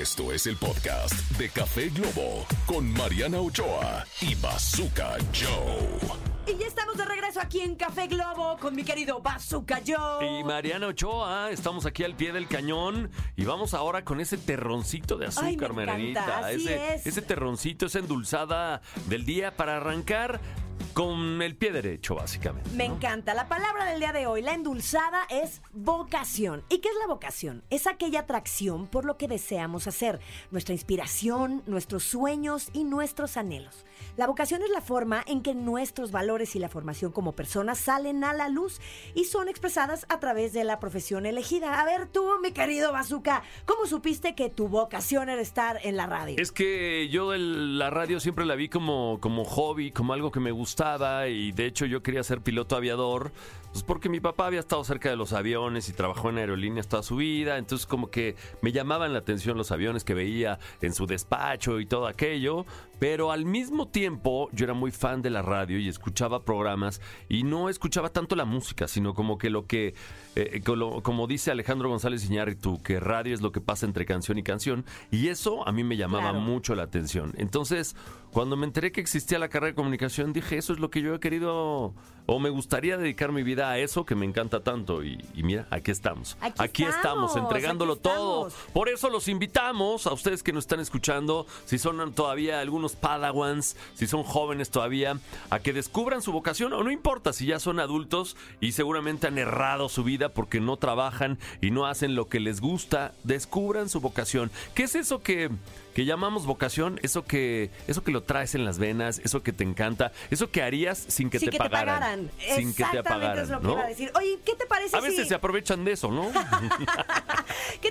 Esto es el podcast de Café Globo con Mariana Ochoa y Bazooka Joe. Y ya estamos de regreso aquí en Café Globo con mi querido Bazooka Joe. Y Mariana Ochoa, estamos aquí al pie del cañón y vamos ahora con ese terroncito de azúcar, Ay, me Marianita. encanta, así ese, es. ese terroncito, esa endulzada del día para arrancar con el pie derecho, básicamente. Me ¿no? encanta. La palabra del día de hoy, la endulzada, es vocación. ¿Y qué es la vocación? Es aquella atracción por lo que deseamos hacer, nuestra inspiración, nuestros sueños y nuestros anhelos. La vocación es la forma en que nuestros valores y la formación como personas salen a la luz y son expresadas a través de la profesión elegida. A ver tú, mi querido Bazooka, ¿cómo supiste que tu vocación era estar en la radio? Es que yo de la radio siempre la vi como, como hobby, como algo que me gustaba y de hecho yo quería ser piloto aviador, pues porque mi papá había estado cerca de los aviones y trabajó en aerolíneas toda su vida, entonces como que me llamaban la atención los aviones que veía en su despacho y todo aquello, pero al mismo tiempo yo era muy fan de la radio y escuchaba programas y no escuchaba tanto la música, sino como que lo que, eh, como, como dice Alejandro González Iñárritu, que radio es lo que pasa entre canción y canción y eso a mí me llamaba Claro. mucho la atención. Entonces, cuando me enteré que existía la carrera de comunicación, dije, eso es lo que yo he querido o me gustaría dedicar mi vida a eso que me encanta tanto. Y, y mira, aquí estamos. Aquí estamos, estamos, entregándolo aquí todo. Por eso los invitamos a ustedes que nos están escuchando, si son todavía algunos padawans, si son jóvenes todavía, a que descubran su vocación o no importa si ya son adultos y seguramente han errado su vida porque no trabajan y no hacen lo que les gusta, descubran su vocación. ¿Qué es eso que que llamamos vocación, eso que eso que lo traes en las venas, eso que te encanta, eso que harías sin que, te, que pagaran, te pagaran. Sin que te apagaran, es lo que ¿no? iba a decir. Oye, ¿qué te parece A veces si... se aprovechan de eso, ¿no?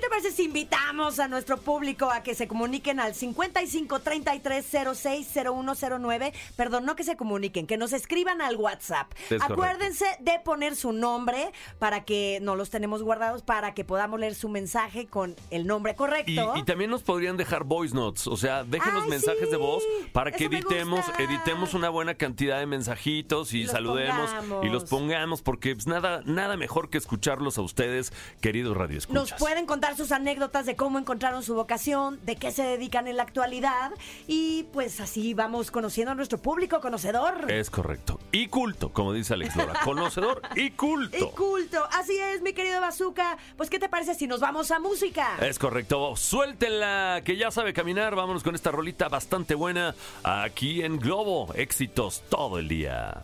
¿Qué te parece si invitamos a nuestro público a que se comuniquen al 55 33 06 0109? Perdón, no que se comuniquen, que nos escriban al WhatsApp. Es correcto. Acuérdense de poner su nombre para que no los tenemos guardados, para que podamos leer su mensaje con el nombre correcto. y también nos podrían dejar voice notes, o sea, déjenos Ay, mensajes sí, de voz para que editemos, editemos una buena cantidad de mensajitos y Los saludemos pongamos. y los pongamos, porque pues, nada, nada mejor que escucharlos a ustedes, queridos Nos radioescuchas. pueden contar sus anécdotas de cómo encontraron su vocación, de qué se dedican en la actualidad y pues así vamos conociendo a nuestro público conocedor. Es correcto. Y culto, como dice Alex Lora. Conocedor y culto. Y culto. Así es, mi querido Bazooka. Pues, ¿qué te parece si nos vamos a música? Es correcto. Suéltenla, que ya sabe caminar. Vámonos con esta rolita bastante buena aquí en Globo. Éxitos todo el día.